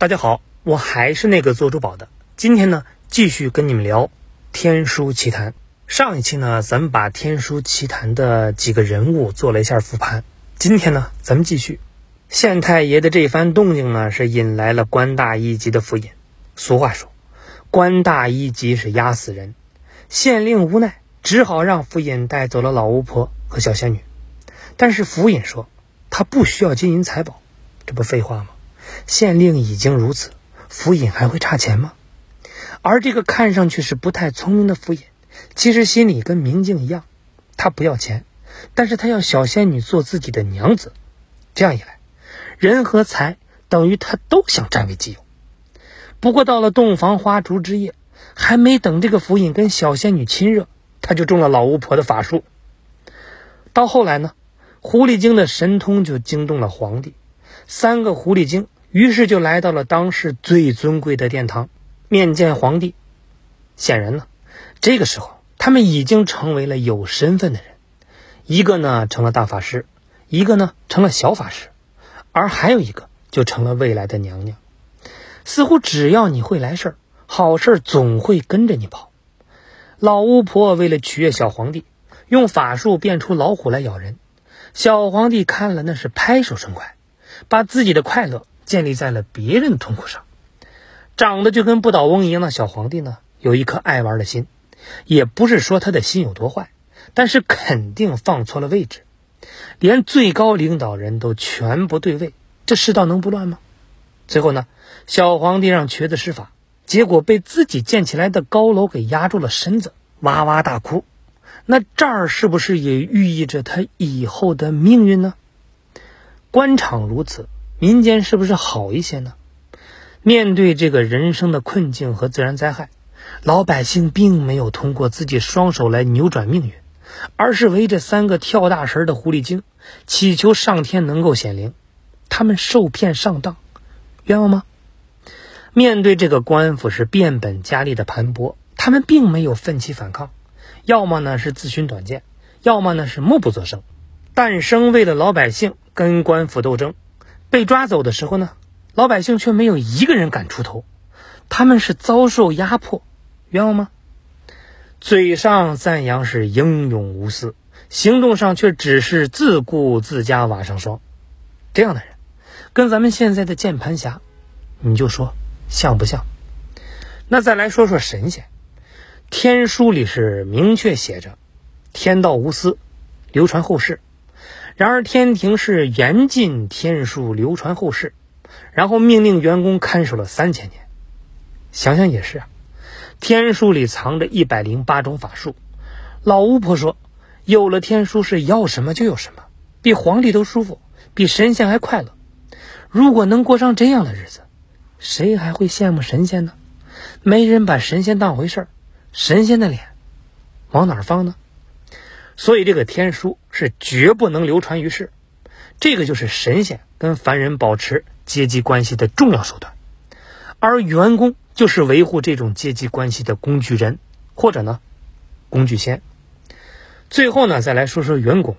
大家好，我还是那个做珠宝的。今天呢，继续跟你们聊《天书奇谭》。上一期呢，咱们把《天书奇谭》的几个人物做了一下复盘。今天呢，咱们继续。县太爷的这番动静呢，是引来了官大一级的府尹。俗话说，官大一级是压死人。县令无奈，只好让府尹带走了老巫婆和小仙女。但是府尹说，他不需要金银财宝，这不废话吗？县令已经如此，府尹还会差钱吗？而这个看上去是不太聪明的府尹，其实心里跟明镜一样，他不要钱，但是他要小仙女做自己的娘子。这样一来，人和财等于他都想占为己有。不过到了洞房花烛之夜，还没等这个府尹跟小仙女亲热，他就中了老巫婆的法术。到后来呢，狐狸精的神通就惊动了皇帝，三个狐狸精。于是就来到了当时最尊贵的殿堂，面见皇帝。显然呢，这个时候他们已经成为了有身份的人，一个呢成了大法师，一个呢成了小法师，而还有一个就成了未来的娘娘。似乎只要你会来事儿，好事总会跟着你跑。老巫婆为了取悦小皇帝，用法术变出老虎来咬人，小皇帝看了那是拍手称快，把自己的快乐。建立在了别人的痛苦上，长得就跟不倒翁一样的小皇帝呢，有一颗爱玩的心，也不是说他的心有多坏，但是肯定放错了位置，连最高领导人都全不对位，这世道能不乱吗？最后呢，小皇帝让瘸子施法，结果被自己建起来的高楼给压住了身子，哇哇大哭。那这儿是不是也寓意着他以后的命运呢？官场如此。民间是不是好一些呢？面对这个人生的困境和自然灾害，老百姓并没有通过自己双手来扭转命运，而是围着三个跳大神的狐狸精，祈求上天能够显灵。他们受骗上当，冤枉吗？面对这个官府是变本加厉的盘剥，他们并没有奋起反抗，要么呢是自寻短见，要么呢是默不作声。诞生为了老百姓跟官府斗争。被抓走的时候呢，老百姓却没有一个人敢出头，他们是遭受压迫，冤枉吗？嘴上赞扬是英勇无私，行动上却只是自顾自家瓦上霜，这样的人，跟咱们现在的键盘侠，你就说像不像？那再来说说神仙，天书里是明确写着，天道无私，流传后世。然而天庭是严禁天书流传后世，然后命令员工看守了三千年。想想也是啊，天书里藏着一百零八种法术。老巫婆说，有了天书是要什么就有什么，比皇帝都舒服，比神仙还快乐。如果能过上这样的日子，谁还会羡慕神仙呢？没人把神仙当回事儿，神仙的脸往哪儿放呢？所以，这个天书是绝不能流传于世。这个就是神仙跟凡人保持阶级关系的重要手段，而员工就是维护这种阶级关系的工具人，或者呢，工具仙。最后呢，再来说说员工，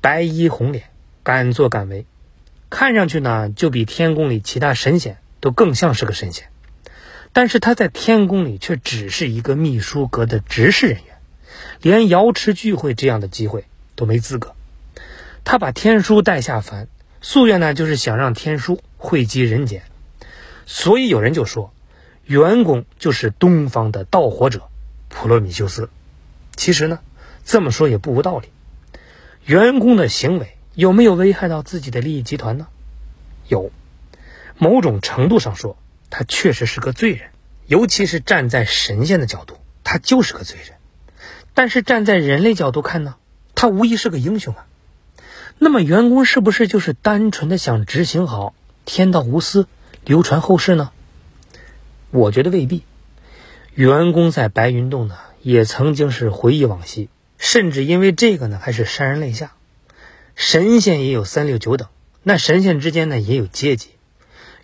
白衣红脸，敢作敢为，看上去呢，就比天宫里其他神仙都更像是个神仙。但是他在天宫里却只是一个秘书阁的执事人员。连瑶池聚会这样的机会都没资格，他把天书带下凡，夙愿呢就是想让天书汇集人间，所以有人就说，员工就是东方的盗火者普罗米修斯。其实呢，这么说也不无道理。员工的行为有没有危害到自己的利益集团呢？有，某种程度上说，他确实是个罪人，尤其是站在神仙的角度，他就是个罪人。但是站在人类角度看呢，他无疑是个英雄啊。那么员工是不是就是单纯的想执行好天道无私，流传后世呢？我觉得未必。员工在白云洞呢，也曾经是回忆往昔，甚至因为这个呢，还是潸然泪下。神仙也有三六九等，那神仙之间呢也有阶级。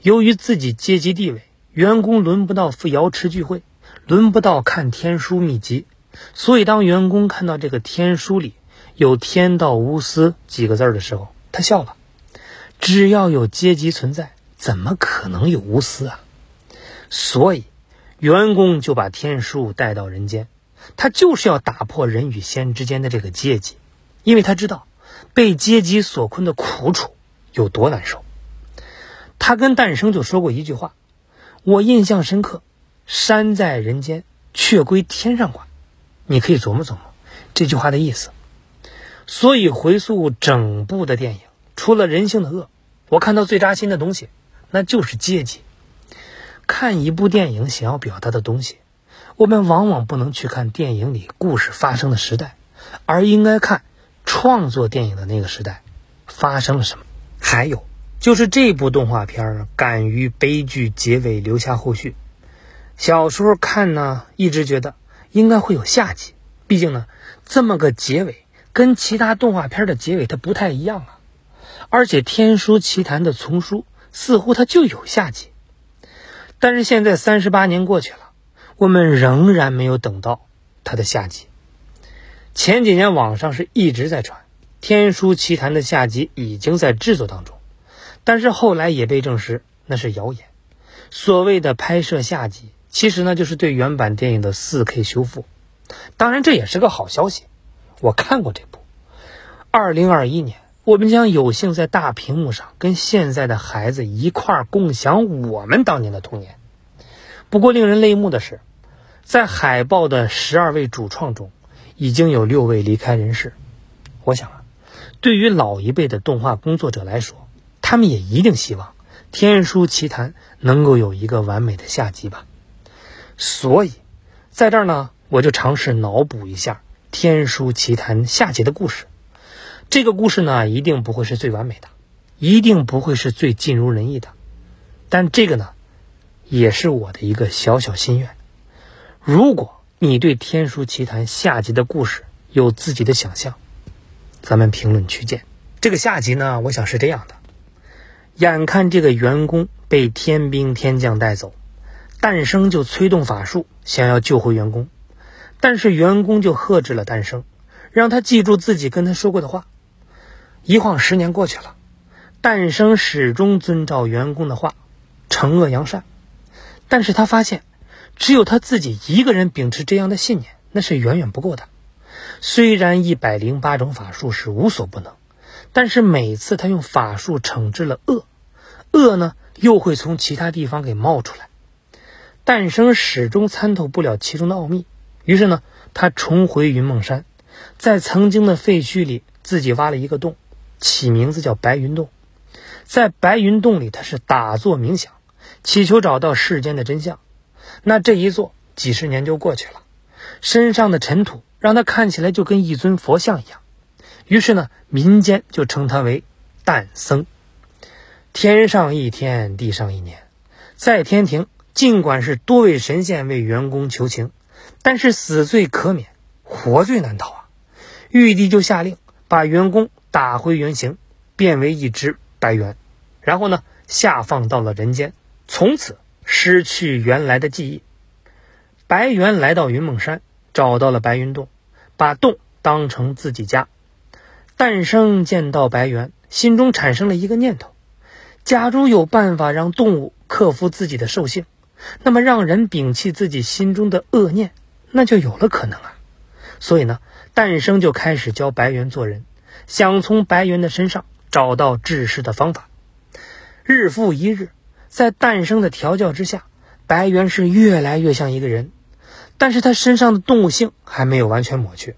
由于自己阶级地位，员工轮不到赴瑶池聚会，轮不到看天书秘籍。所以，当员工看到这个天书里有“天道无私”几个字的时候，他笑了。只要有阶级存在，怎么可能有无私啊？所以，员工就把天书带到人间，他就是要打破人与仙之间的这个阶级，因为他知道被阶级所困的苦楚有多难受。他跟诞生就说过一句话，我印象深刻：“山在人间，却归天上管。”你可以琢磨琢磨这句话的意思。所以回溯整部的电影，除了人性的恶，我看到最扎心的东西，那就是阶级。看一部电影想要表达的东西，我们往往不能去看电影里故事发生的时代，而应该看创作电影的那个时代发生了什么。还有就是这部动画片敢于悲剧结尾留下后续。小时候看呢，一直觉得应该会有下集，毕竟呢，这么个结尾跟其他动画片的结尾它不太一样啊。而且《天书奇谭》的丛书似乎它就有下集。但是现在三十八年过去了，我们仍然没有等到它的下集。前几年网上是一直在传《天书奇谭》的下集已经在制作当中，但是后来也被证实那是谣言。所谓的拍摄下集，其实呢就是对原版电影的四 K 修复。当然这也是个好消息，我看过这部。二零二一年。我们将有幸在大屏幕上跟现在的孩子一块儿共享我们当年的童年。不过，令人泪目的是，在海报的十二位主创中，已经有六位离开人世。我想啊，对于老一辈的动画工作者来说，他们也一定希望《天书奇谭》能够有一个完美的下集吧。所以，在这儿呢，我就尝试脑补一下《天书奇谭》下集的故事。这个故事呢，一定不会是最完美的，一定不会是最尽如人意的，但这个呢，也是我的一个小小心愿。如果你对《天书奇谭》下集的故事有自己的想象，咱们评论区见。这个下集呢，我想是这样的：眼看这个员工被天兵天将带走，诞生就催动法术想要救回员工，但是员工就呵止了诞生，让他记住自己跟他说过的话。一晃十年过去了，诞生始终遵照员工的话，惩恶扬善。但是他发现，只有他自己一个人秉持这样的信念，那是远远不够的。虽然一百零八种法术是无所不能，但是每次他用法术惩治了恶，恶呢又会从其他地方给冒出来。诞生始终参透不了其中的奥秘，于是呢，他重回云梦山，在曾经的废墟里自己挖了一个洞。起名字叫白云洞，在白云洞里，他是打坐冥想，祈求找到世间的真相。那这一坐，几十年就过去了，身上的尘土让他看起来就跟一尊佛像一样。于是呢，民间就称他为诞僧。天上一天，地上一年，在天庭，尽管是多位神仙为员工求情，但是死罪可免，活罪难逃啊！玉帝就下令把员工。打回原形，变为一只白猿，然后呢下放到了人间，从此失去原来的记忆。白猿来到云梦山，找到了白云洞，把洞当成自己家。诞生见到白猿，心中产生了一个念头：假如有办法让动物克服自己的兽性，那么让人摒弃自己心中的恶念，那就有了可能啊。所以呢，诞生就开始教白猿做人。想从白猿的身上找到治世的方法。日复一日，在诞生的调教之下，白猿是越来越像一个人，但是他身上的动物性还没有完全抹去。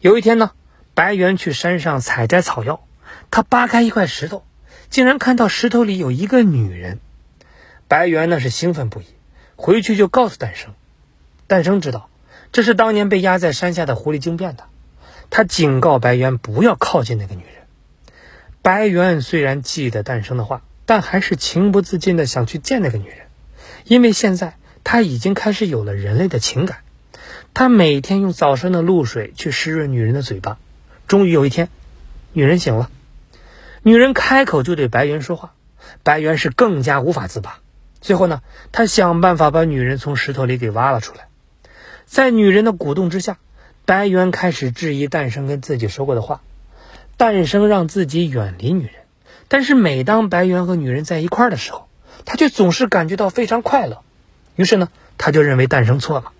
有一天呢，白猿去山上采摘草药，他扒开一块石头，竟然看到石头里有一个女人。白猿那是兴奋不已，回去就告诉诞生。诞生知道，这是当年被压在山下的狐狸精变的。他警告白猿不要靠近那个女人。白猿虽然记得诞生的话，但还是情不自禁的想去见那个女人，因为现在他已经开始有了人类的情感。他每天用早上的露水去湿润女人的嘴巴。终于有一天，女人醒了，女人开口就对白猿说话，白猿是更加无法自拔。最后呢，他想办法把女人从石头里给挖了出来，在女人的鼓动之下。白猿开始质疑诞生跟自己说过的话，诞生让自己远离女人，但是每当白猿和女人在一块儿的时候，他却总是感觉到非常快乐。于是呢，他就认为诞生错了。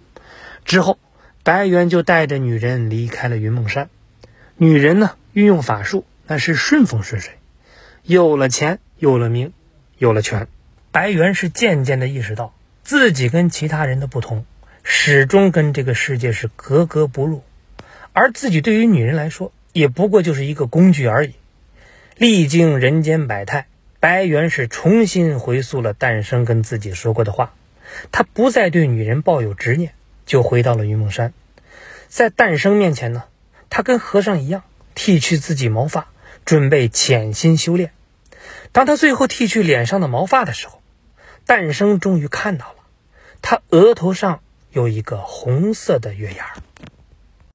之后，白猿就带着女人离开了云梦山。女人呢，运用法术，那是顺风顺水，有了钱，有了名，有了权。白猿是渐渐的意识到自己跟其他人的不同，始终跟这个世界是格格不入，而自己对于女人来说，也不过就是一个工具而已。历经人间百态，白猿是重新回溯了诞生跟自己说过的话，他不再对女人抱有执念，就回到了云梦山。在诞生面前呢，他跟和尚一样剃去自己毛发，准备潜心修炼。当他最后剃去脸上的毛发的时候，诞生终于看到了，他额头上有一个红色的月牙儿。